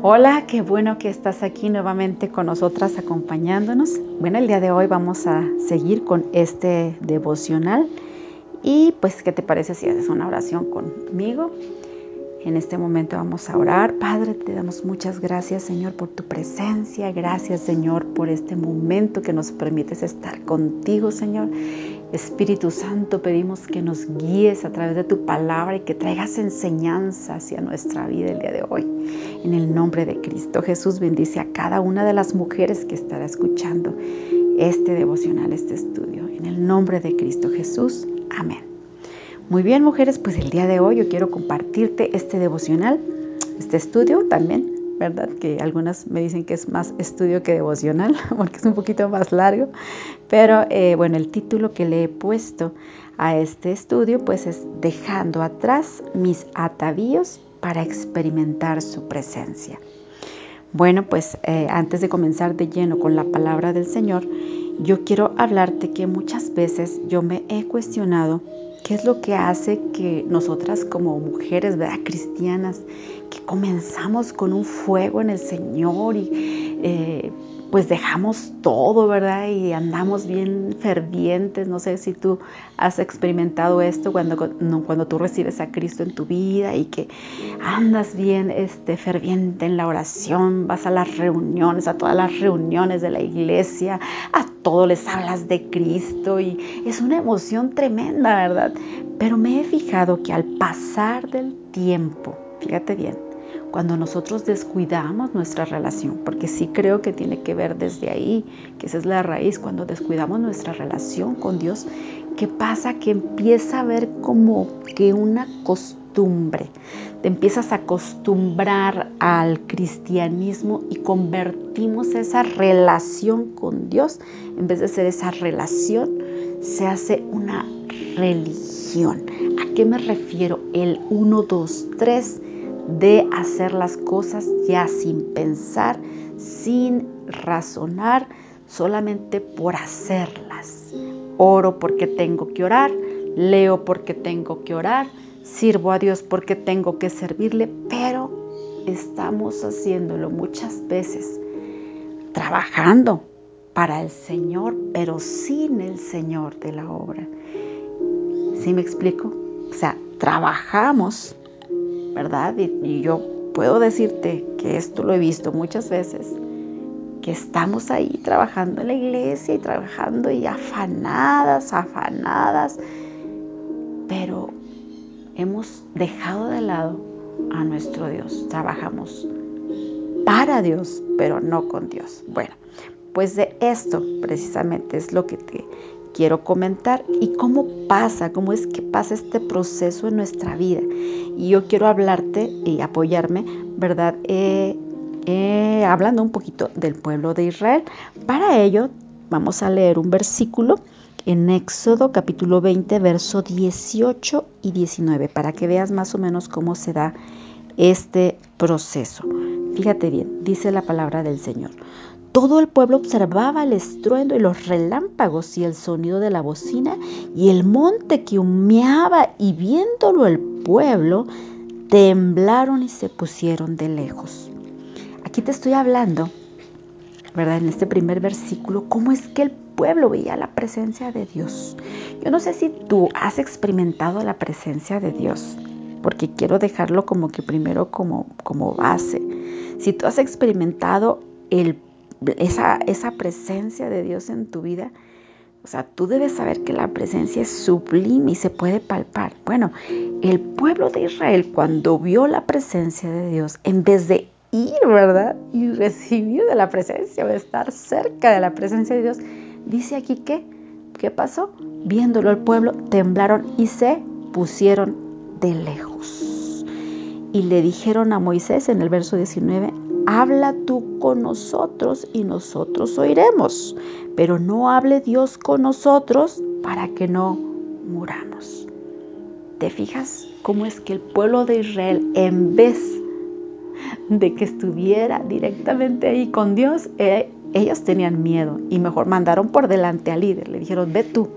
Hola, qué bueno que estás aquí nuevamente con nosotras acompañándonos. Bueno, el día de hoy vamos a seguir con este devocional y pues, ¿qué te parece si haces una oración conmigo? En este momento vamos a orar. Padre, te damos muchas gracias, Señor, por tu presencia. Gracias, Señor, por este momento que nos permites estar contigo, Señor. Espíritu Santo, pedimos que nos guíes a través de tu palabra y que traigas enseñanza hacia nuestra vida el día de hoy. En el nombre de Cristo Jesús, bendice a cada una de las mujeres que estará escuchando este devocional, este estudio. En el nombre de Cristo Jesús. Amén. Muy bien, mujeres, pues el día de hoy yo quiero compartirte este devocional, este estudio también, ¿verdad? Que algunas me dicen que es más estudio que devocional, porque es un poquito más largo. Pero eh, bueno, el título que le he puesto a este estudio, pues es Dejando atrás mis atavíos para experimentar su presencia. Bueno, pues eh, antes de comenzar de lleno con la palabra del Señor, yo quiero hablarte que muchas veces yo me he cuestionado ¿Qué es lo que hace que nosotras como mujeres cristianas, que comenzamos con un fuego en el Señor y eh, pues dejamos todo, ¿verdad? Y andamos bien fervientes. No sé si tú has experimentado esto cuando, cuando tú recibes a Cristo en tu vida y que andas bien este, ferviente en la oración, vas a las reuniones, a todas las reuniones de la iglesia, a todos les hablas de Cristo y es una emoción tremenda, ¿verdad? Pero me he fijado que al pasar del tiempo, fíjate bien, cuando nosotros descuidamos nuestra relación, porque sí creo que tiene que ver desde ahí, que esa es la raíz, cuando descuidamos nuestra relación con Dios, ¿qué pasa? Que empieza a ver como que una costumbre, te empiezas a acostumbrar al cristianismo y convertimos esa relación con Dios, en vez de ser esa relación, se hace una religión. ¿A qué me refiero? El 1, 2, 3 de hacer las cosas ya sin pensar, sin razonar, solamente por hacerlas. Oro porque tengo que orar, leo porque tengo que orar, sirvo a Dios porque tengo que servirle, pero estamos haciéndolo muchas veces trabajando para el Señor, pero sin el Señor de la obra. ¿Sí me explico? O sea, trabajamos ¿verdad? Y, yo puedo decirte que esto lo he visto muchas veces, que estamos ahí trabajando en la iglesia y trabajando y afanadas, afanadas, pero hemos dejado de lado a nuestro Dios. Trabajamos para Dios, pero no con Dios. Bueno, pues de esto precisamente es lo que te quiero comentar y cómo pasa, cómo es que pasa este proceso en nuestra vida. Y yo quiero hablarte y apoyarme, ¿verdad? Eh, eh, hablando un poquito del pueblo de Israel. Para ello, vamos a leer un versículo en Éxodo capítulo 20, verso 18 y 19, para que veas más o menos cómo se da este proceso. Fíjate bien, dice la palabra del Señor. Todo el pueblo observaba el estruendo y los relámpagos y el sonido de la bocina y el monte que humeaba y viéndolo el pueblo temblaron y se pusieron de lejos. Aquí te estoy hablando, ¿verdad? En este primer versículo, cómo es que el pueblo veía la presencia de Dios. Yo no sé si tú has experimentado la presencia de Dios, porque quiero dejarlo como que primero como, como base. Si tú has experimentado el esa, esa presencia de Dios en tu vida, o sea, tú debes saber que la presencia es sublime y se puede palpar. Bueno, el pueblo de Israel cuando vio la presencia de Dios, en vez de ir, ¿verdad? Y recibir de la presencia o estar cerca de la presencia de Dios, dice aquí que, ¿qué pasó? Viéndolo el pueblo, temblaron y se pusieron de lejos. Y le dijeron a Moisés en el verso 19, habla tú con nosotros y nosotros oiremos, pero no hable Dios con nosotros para que no muramos. ¿Te fijas cómo es que el pueblo de Israel, en vez de que estuviera directamente ahí con Dios, eh, ellos tenían miedo y mejor mandaron por delante al líder. Le dijeron, ve tú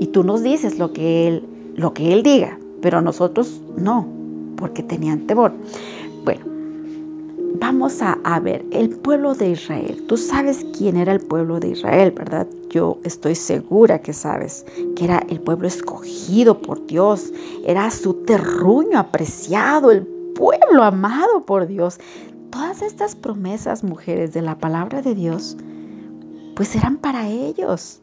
y tú nos dices lo que él, lo que él diga, pero nosotros no, porque tenían temor. Bueno, vamos a, ver el pueblo de Israel. Tú sabes quién era el pueblo de Israel, ¿verdad? Yo estoy segura que sabes que era el pueblo escogido por Dios, era su terruño apreciado, el pueblo amado por Dios. Todas estas promesas, mujeres, de la palabra de Dios, pues eran para ellos.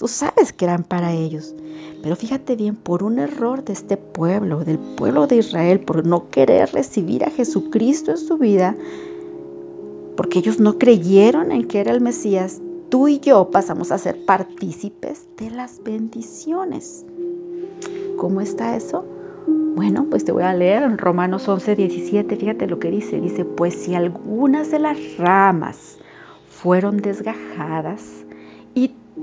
Tú sabes que eran para ellos. Pero fíjate bien, por un error de este pueblo, del pueblo de Israel, por no querer recibir a Jesucristo en su vida, porque ellos no creyeron en que era el Mesías, tú y yo pasamos a ser partícipes de las bendiciones. ¿Cómo está eso? Bueno, pues te voy a leer en Romanos 11, 17, fíjate lo que dice. Dice, pues si algunas de las ramas fueron desgajadas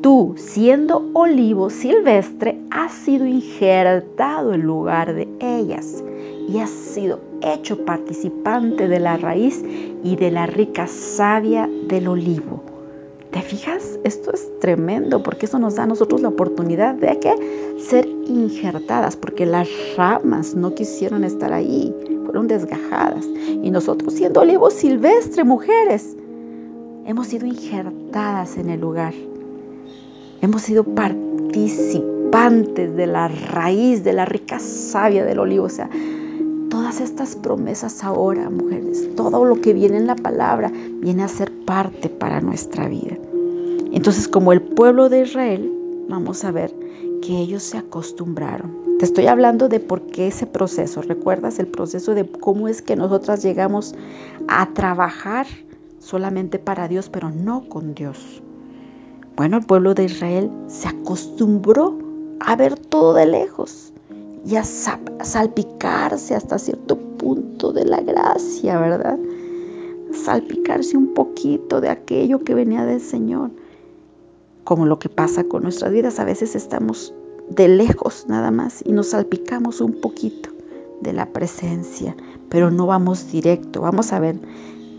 tú, siendo olivo silvestre, has sido injertado en lugar de ellas y has sido hecho participante de la raíz y de la rica savia del olivo. ¿Te fijas? Esto es tremendo porque eso nos da a nosotros la oportunidad de que ser injertadas, porque las ramas no quisieron estar ahí, fueron desgajadas. Y nosotros siendo olivo silvestre, mujeres, hemos sido injertadas en el lugar. Hemos sido participantes de la raíz, de la rica savia del olivo. O sea, todas estas promesas ahora, mujeres, todo lo que viene en la palabra, viene a ser parte para nuestra vida. Entonces, como el pueblo de Israel, vamos a ver que ellos se acostumbraron. Te estoy hablando de por qué ese proceso. ¿Recuerdas el proceso de cómo es que nosotras llegamos a trabajar solamente para Dios, pero no con Dios? Bueno, el pueblo de Israel se acostumbró a ver todo de lejos y a salpicarse hasta cierto punto de la gracia, ¿verdad? Salpicarse un poquito de aquello que venía del Señor. Como lo que pasa con nuestras vidas, a veces estamos de lejos nada más y nos salpicamos un poquito de la presencia, pero no vamos directo. Vamos a ver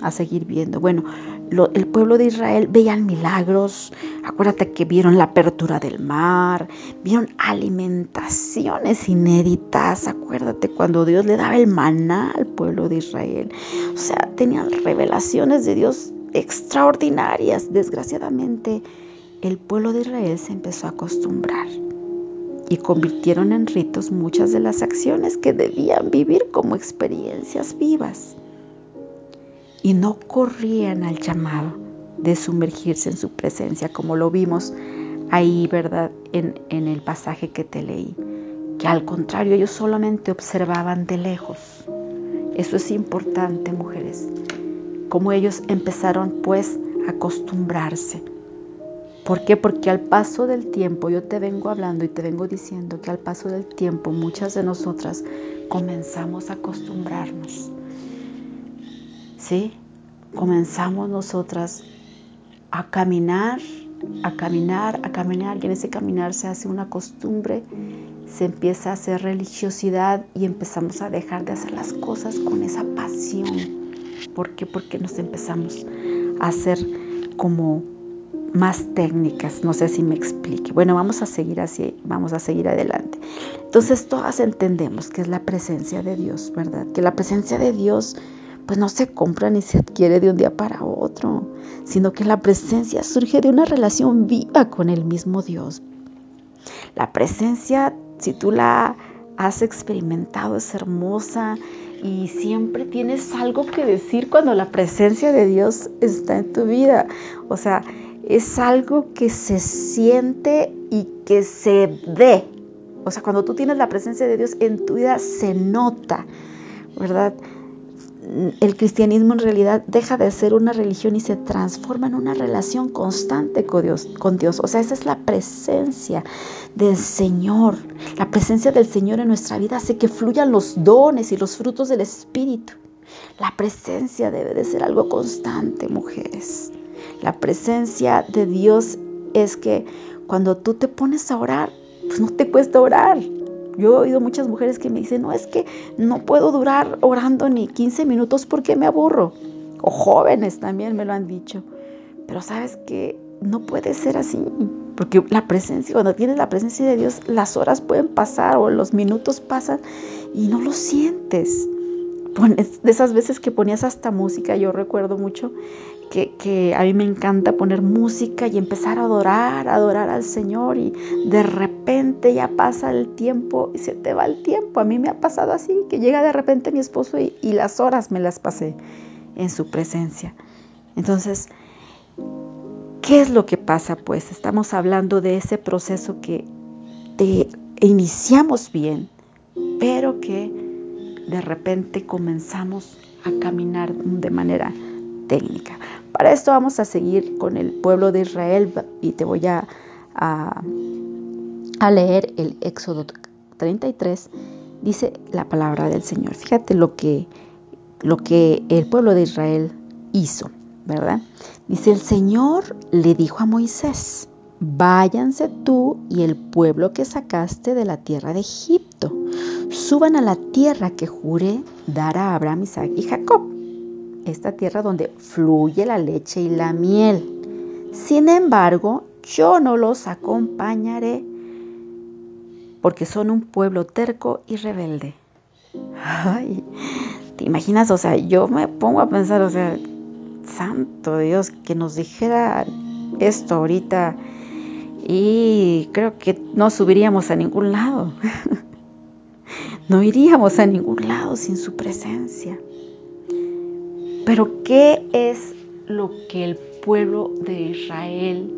a seguir viendo. Bueno, el pueblo de Israel veían milagros, acuérdate que vieron la apertura del mar, vieron alimentaciones inéditas, acuérdate cuando Dios le daba el maná al pueblo de Israel. O sea, tenían revelaciones de Dios extraordinarias. Desgraciadamente, el pueblo de Israel se empezó a acostumbrar y convirtieron en ritos muchas de las acciones que debían vivir como experiencias vivas y no corrían al llamado de sumergirse en su presencia, como lo vimos ahí, ¿verdad? En, el pasaje que te leí. Que al contrario, ellos solamente observaban de lejos. Eso es importante, mujeres. Como ellos empezaron pues a acostumbrarse. ¿Por qué? Porque al paso del tiempo, yo te vengo hablando y te vengo diciendo que al paso del tiempo muchas de nosotras comenzamos a acostumbrarnos ¿sí? Comenzamos nosotras a caminar, a caminar, a caminar y en ese caminar se hace una costumbre, se empieza a hacer religiosidad y empezamos a dejar de hacer las cosas con esa pasión. ¿Por qué? Porque nos empezamos a hacer como más técnicas, no sé si me explique. Bueno, vamos a seguir así, vamos a seguir adelante. Entonces todas entendemos que es la presencia de Dios, ¿verdad? Que la presencia de Dios pues no se compra ni se adquiere de un día para otro, sino que la presencia surge de una relación viva con el mismo Dios. La presencia, si tú la has experimentado, es hermosa y siempre tienes algo que decir cuando la presencia de Dios está en tu vida. O sea, es algo que se siente y que se ve. O sea, cuando tú tienes la presencia de Dios en tu vida, se nota, ¿verdad? El cristianismo en realidad deja de ser una religión y se transforma en una relación constante con Dios. O sea, esa es la presencia del Señor. La presencia del Señor en nuestra vida hace que fluyan los dones y los frutos del Espíritu. La presencia debe de ser algo constante, mujeres. La presencia de Dios es que cuando tú te pones a orar, pues no te cuesta orar. Yo he oído muchas mujeres que me dicen, no, es que no puedo durar orando ni 15 minutos porque me aburro. O jóvenes también me lo han dicho. Pero sabes que no puede ser así. Porque la presencia, cuando tienes la presencia de Dios, las horas pueden pasar o los minutos pasan y no lo sientes. de esas veces que ponías hasta música, yo recuerdo mucho que, a mí me encanta poner música y empezar a adorar, adorar al Señor y de repente ya pasa el tiempo y se te va el tiempo. A mí me ha pasado así, que llega de repente mi esposo y, y las horas me las pasé en su presencia. Entonces, ¿qué es lo que pasa? Pues estamos hablando de ese proceso que te iniciamos bien, pero que de repente comenzamos a caminar de manera técnica. Para esto vamos a seguir con el pueblo de Israel y te voy a, a, leer el Éxodo 33. Dice la palabra del Señor. Fíjate lo que, lo que el pueblo de Israel hizo, ¿verdad? Dice el Señor le dijo a Moisés, váyanse tú y el pueblo que sacaste de la tierra de Egipto, suban a la tierra que juré dar a Abraham, Isaac y Jacob, esta tierra donde fluye la leche y la miel. Sin embargo, yo no los acompañaré porque son un pueblo terco y rebelde. Ay, ¿te imaginas? O sea, yo me pongo a pensar, o sea, santo Dios, que nos dijera esto ahorita y creo que no subiríamos a ningún lado. no iríamos a ningún lado sin su presencia. Pero ¿qué es lo que el pueblo de Israel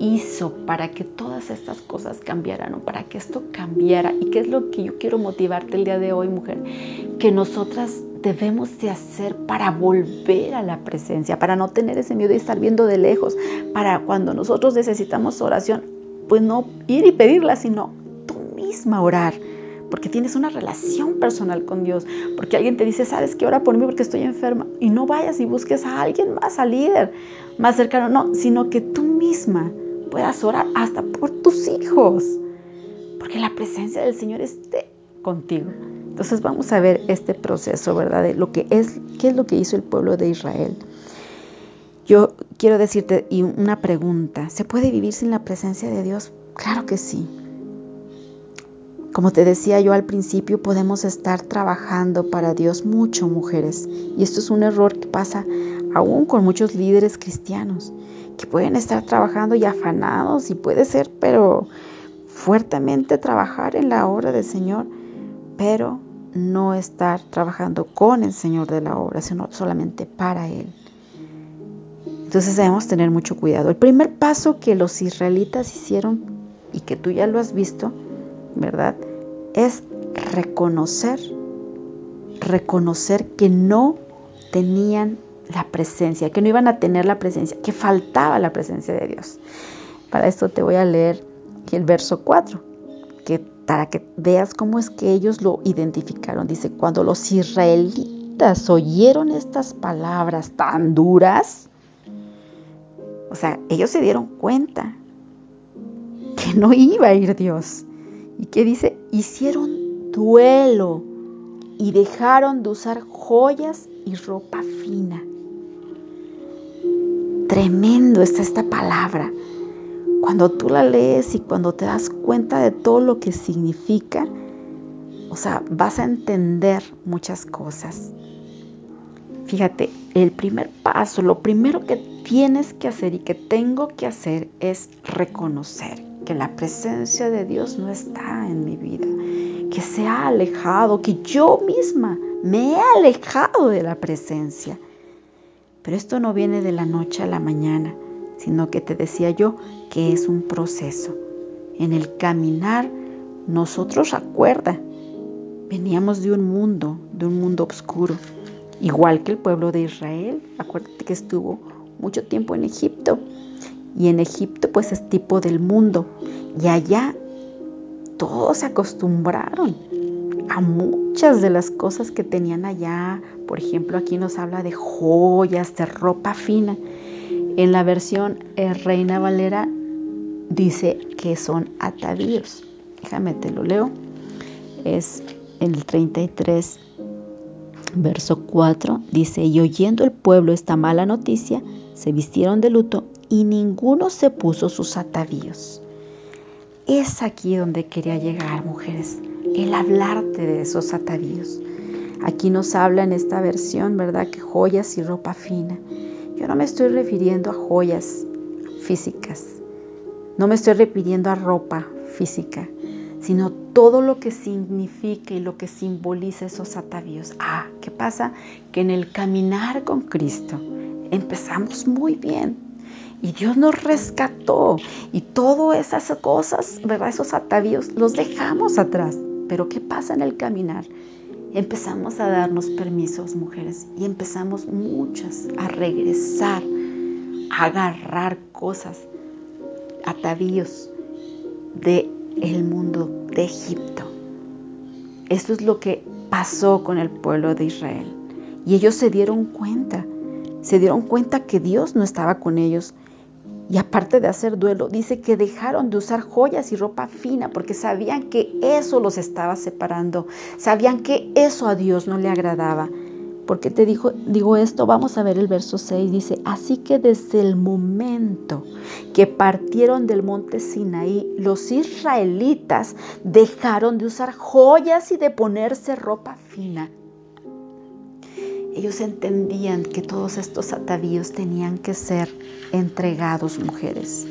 hizo para que todas estas cosas cambiaran o para que esto cambiara? ¿Y qué es lo que yo quiero motivarte el día de hoy, mujer? Que nosotras debemos de hacer para volver a la presencia, para no tener ese miedo de estar viendo de lejos, para cuando nosotros necesitamos oración, pues no ir y pedirla, sino tú misma orar, porque tienes una relación personal con Dios, porque alguien te dice, sabes que ora por mí porque estoy enferma, y no vayas y busques a alguien más, al líder más cercano, no, sino que tú misma puedas orar hasta por tus hijos, porque la presencia del Señor esté contigo. Entonces vamos a ver este proceso, ¿verdad? De lo que es, qué es lo que hizo el pueblo de Israel. Yo quiero decirte y una pregunta, ¿se puede vivir sin la presencia de Dios? Claro que sí. Como te decía yo al principio, podemos estar trabajando para Dios mucho, mujeres. Y esto es un error que pasa aún con muchos líderes cristianos, que pueden estar trabajando y afanados y puede ser, pero fuertemente trabajar en la obra del Señor, pero no estar trabajando con el Señor de la obra, sino solamente para Él. Entonces debemos tener mucho cuidado. El primer paso que los israelitas hicieron y que tú ya lo has visto, ¿verdad? Es reconocer, reconocer que no tenían la presencia, que no iban a tener la presencia, que faltaba la presencia de Dios. Para esto te voy a leer el verso 4, que para que veas cómo es que ellos lo identificaron. Dice, cuando los israelitas oyeron estas palabras tan duras, o sea, ellos se dieron cuenta que no iba a ir Dios. ¿Y qué dice? Hicieron duelo y dejaron de usar joyas y ropa fina. Tremendo está esta palabra. Cuando tú la lees y cuando te das cuenta de todo lo que significa, o sea, vas a entender muchas cosas. Fíjate, el primer paso, lo primero que tienes que hacer y que tengo que hacer es reconocer que la presencia de Dios no está en mi vida, que se ha alejado, que yo misma me he alejado de la presencia. Pero esto no viene de la noche a la mañana sino que te decía yo que es un proceso. En el caminar, nosotros recuerda, veníamos de un mundo, de un mundo oscuro, igual que el pueblo de Israel. Acuérdate que estuvo mucho tiempo en Egipto y en Egipto pues es tipo del mundo y allá todos se acostumbraron a muchas de las cosas que tenían allá. Por ejemplo, aquí nos habla de joyas, de ropa fina. En la versión eh, Reina Valera dice que son atavíos. Déjame te lo leo. Es el 33, verso 4. Dice, y oyendo el pueblo esta mala noticia, se vistieron de luto y ninguno se puso sus atavíos. Es aquí donde quería llegar, mujeres, el hablarte de esos atavíos. Aquí nos habla en esta versión, ¿verdad? Que joyas y ropa fina. Yo no me estoy refiriendo a joyas físicas, no me estoy refiriendo a ropa física, sino todo lo que significa y lo que simboliza esos atavíos. Ah, ¿qué pasa? Que en el caminar con Cristo empezamos muy bien, y Dios nos rescató y todas esas cosas, ¿verdad? Esos atavíos los dejamos atrás. Pero ¿qué pasa en el caminar? Empezamos a darnos permisos, mujeres, y empezamos muchas a regresar, a agarrar cosas, atavíos de el mundo de Egipto. Esto es lo que pasó con el pueblo de Israel. Y ellos se dieron cuenta, se dieron cuenta que Dios no estaba con ellos y aparte de hacer duelo, dice que dejaron de usar joyas y ropa fina porque sabían que eso los estaba separando, sabían que eso a Dios no le agradaba. Porque te digo, digo esto, vamos a ver el verso 6, dice, así que desde el momento que partieron del monte Sinaí, los israelitas dejaron de usar joyas y de ponerse ropa fina ellos entendían que todos estos atavíos tenían que ser entregados, mujeres.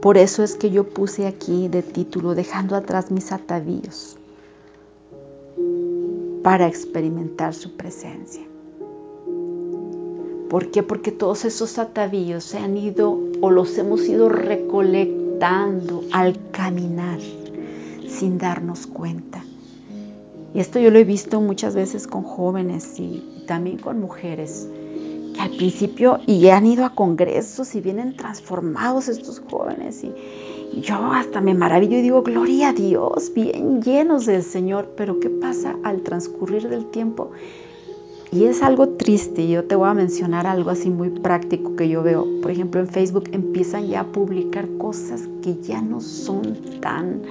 Por eso es que yo puse aquí de título, dejando atrás mis atavíos, para experimentar su presencia. ¿Por qué? Porque todos esos atavíos se han ido o los hemos ido recolectando al caminar sin darnos cuenta. Y esto yo lo he visto muchas veces con jóvenes y también con mujeres que al principio y han ido a congresos y vienen transformados estos jóvenes y, yo hasta me maravillo y digo, gloria a Dios, bien llenos del Señor, pero ¿qué pasa al transcurrir del tiempo? Y es algo triste, yo te voy a mencionar algo así muy práctico que yo veo. Por ejemplo, en Facebook empiezan ya a publicar cosas que ya no son tan,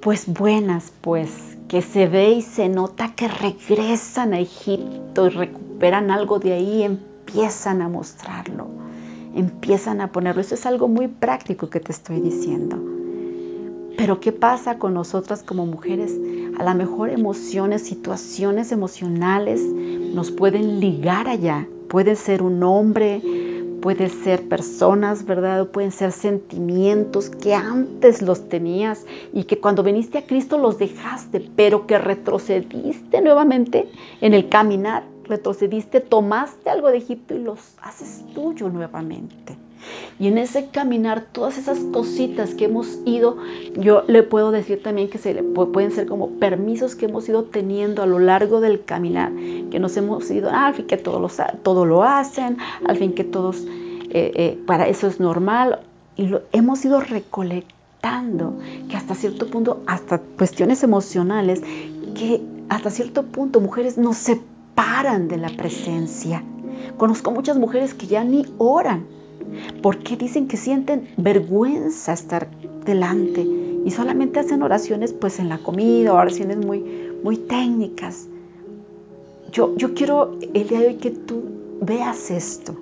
pues buenas, pues que se ve y se nota que regresan a Egipto y recuperan algo de ahí, empiezan a mostrarlo, empiezan a ponerlo. Eso es algo muy práctico que te estoy diciendo. Pero ¿qué pasa con nosotras como mujeres? A lo mejor emociones, situaciones emocionales nos pueden ligar allá. Puede ser un hombre, puede ser personas, ¿verdad? pueden ser sentimientos que antes los tenías y que cuando viniste a Cristo los dejaste, pero que retrocediste nuevamente en el caminar, retrocediste, tomaste algo de Egipto y los haces tuyo nuevamente. Y en ese caminar, todas esas cositas que hemos ido, yo le puedo decir también que se le pueden ser como permisos que hemos ido teniendo a lo largo del caminar, que nos hemos ido, ah, al fin que todo lo, todo lo hacen, al fin que todos, eh, eh, para eso es normal, y lo hemos ido recolectando, que hasta cierto punto, hasta cuestiones emocionales, que hasta cierto punto mujeres nos separan de la presencia. Conozco muchas mujeres que ya ni oran porque dicen que sienten vergüenza estar delante y solamente hacen oraciones pues en la comida, oraciones muy, muy técnicas. Yo, yo quiero el día de hoy que tú veas esto.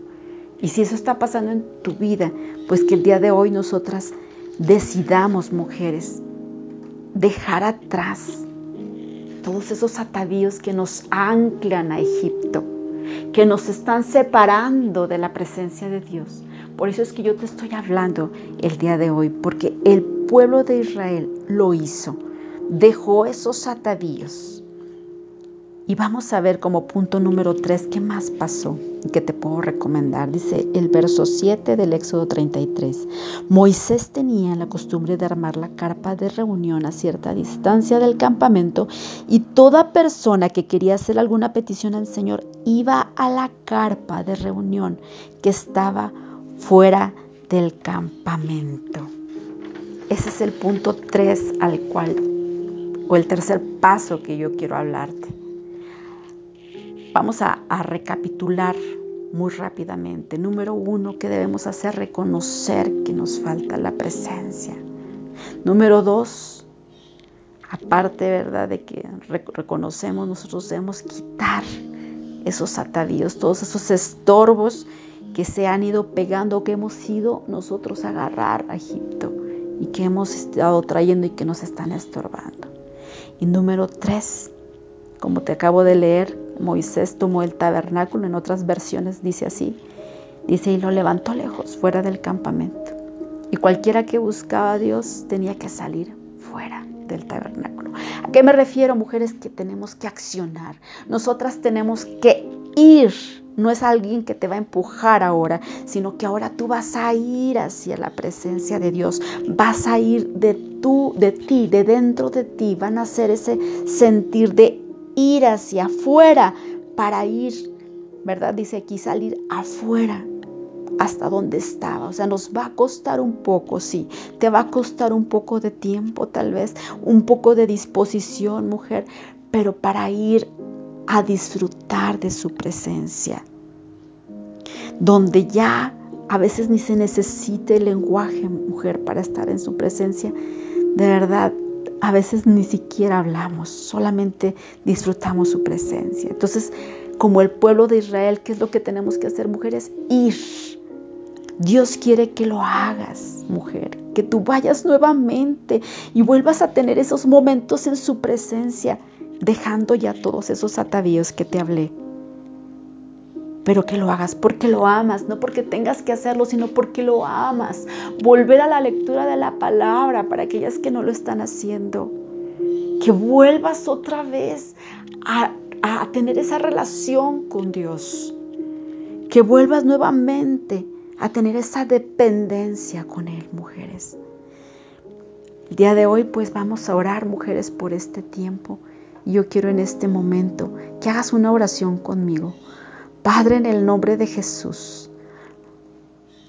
Y si eso está pasando en tu vida, pues que el día de hoy nosotras decidamos, mujeres, dejar atrás todos esos atavíos que nos anclan a Egipto, que nos están separando de la presencia de Dios, por eso es que yo te estoy hablando el día de hoy, porque el pueblo de Israel lo hizo, dejó esos atavíos. Y vamos a ver como punto número 3 qué más pasó y que te puedo recomendar. Dice el verso 7 del Éxodo 33. Moisés tenía la costumbre de armar la carpa de reunión a cierta distancia del campamento y toda persona que quería hacer alguna petición al Señor iba a la carpa de reunión que estaba fuera del campamento. Ese es el punto 3 al cual, o el tercer paso que yo quiero hablarte. Vamos a, recapitular muy rápidamente. Número uno, que debemos hacer? Reconocer que nos falta la presencia. Número dos, aparte, ¿verdad? De que reconocemos, nosotros debemos quitar esos atavíos, todos esos estorbos que se han ido pegando, que hemos ido nosotros a agarrar a Egipto y que hemos estado trayendo y que nos están estorbando. Y número tres, Como te acabo de leer, Moisés tomó el tabernáculo, en otras versiones dice así, dice, y lo levantó lejos, fuera del campamento. Y cualquiera que buscaba a Dios tenía que salir fuera del tabernáculo. ¿A qué me refiero, mujeres? Que tenemos que accionar. Nosotras tenemos que ir. No es alguien que te va a empujar ahora, sino que ahora tú vas a ir hacia la presencia de Dios. Vas a ir de tú, de ti, de dentro de ti. Van a hacer ese sentir de ir hacia afuera para ir, ¿verdad? Dice aquí salir afuera hasta donde estaba. O sea, nos va a costar un poco, sí. Te va a costar un poco de tiempo, tal vez, un poco de disposición, mujer, pero para ir a disfrutar de su presencia. Donde ya a veces ni se necesite el lenguaje, mujer, para estar en su presencia. De verdad, a veces ni siquiera hablamos, solamente disfrutamos su presencia. Entonces, como el pueblo de Israel, ¿qué es lo que tenemos que hacer, mujeres? Ir. Dios quiere que lo hagas, mujer, que tú vayas nuevamente y vuelvas a tener esos momentos en su presencia, dejando ya todos esos atavíos que te hablé. Pero que lo hagas porque lo amas, no porque tengas que hacerlo, sino porque lo amas. Volver a la lectura de la palabra para aquellas que no lo están haciendo. Que vuelvas otra vez a, a tener esa relación con Dios. Que vuelvas nuevamente a tener esa dependencia con Él, mujeres. El día de hoy pues vamos a orar, mujeres, por este tiempo. Yo quiero en este momento que hagas una oración conmigo. Padre, en el nombre de Jesús,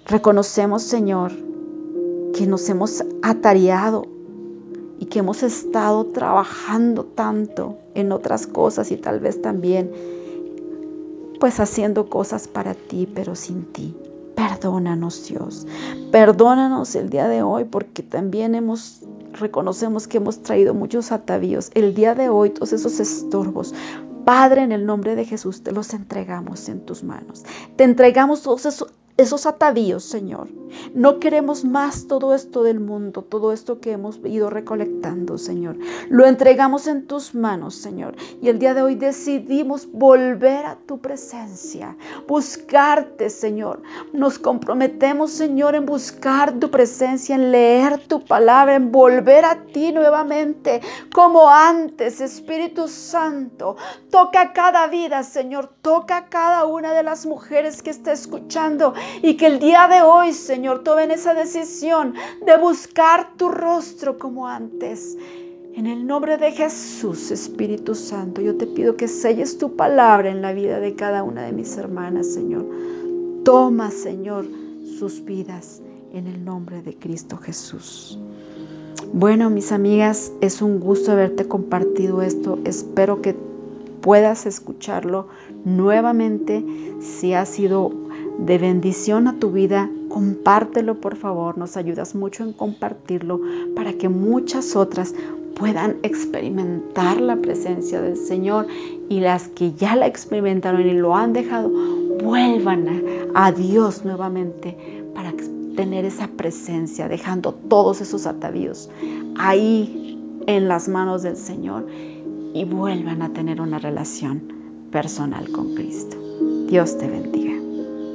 reconocemos, Señor, que nos hemos atareado y que hemos estado trabajando tanto en otras cosas y tal vez también pues haciendo cosas para ti, pero sin ti. Perdónanos, Dios. Perdónanos el día de hoy porque también hemos reconocemos que hemos traído muchos atavíos. El día de hoy todos esos estorbos Padre, en el nombre de Jesús, te los entregamos en tus manos. Te entregamos todos esos esos atavíos, Señor. No queremos más todo esto del mundo, todo esto que hemos ido recolectando, Señor. Lo entregamos en tus manos, Señor. Y el día de hoy decidimos volver a tu presencia, buscarte, Señor. Nos comprometemos, Señor, en buscar tu presencia, en leer tu palabra, en volver a ti nuevamente, como antes, Espíritu Santo. Toca cada vida, Señor. Toca cada una de las mujeres que está escuchando y que el día de hoy, Señor, tomen esa decisión de buscar tu rostro como antes. En el nombre de Jesús, Espíritu Santo, yo te pido que selles tu palabra en la vida de cada una de mis hermanas, Señor. Toma, Señor, sus vidas en el nombre de Cristo Jesús. Bueno, mis amigas, es un gusto haberte compartido esto. Espero que puedas escucharlo nuevamente si ha sido de bendición a tu vida, compártelo por favor, nos ayudas mucho en compartirlo para que muchas otras puedan experimentar la presencia del Señor y las que ya la experimentaron y lo han dejado, vuelvan a, Dios nuevamente para tener esa presencia, dejando todos esos atavíos ahí en las manos del Señor y vuelvan a tener una relación personal con Cristo. Dios te bendiga.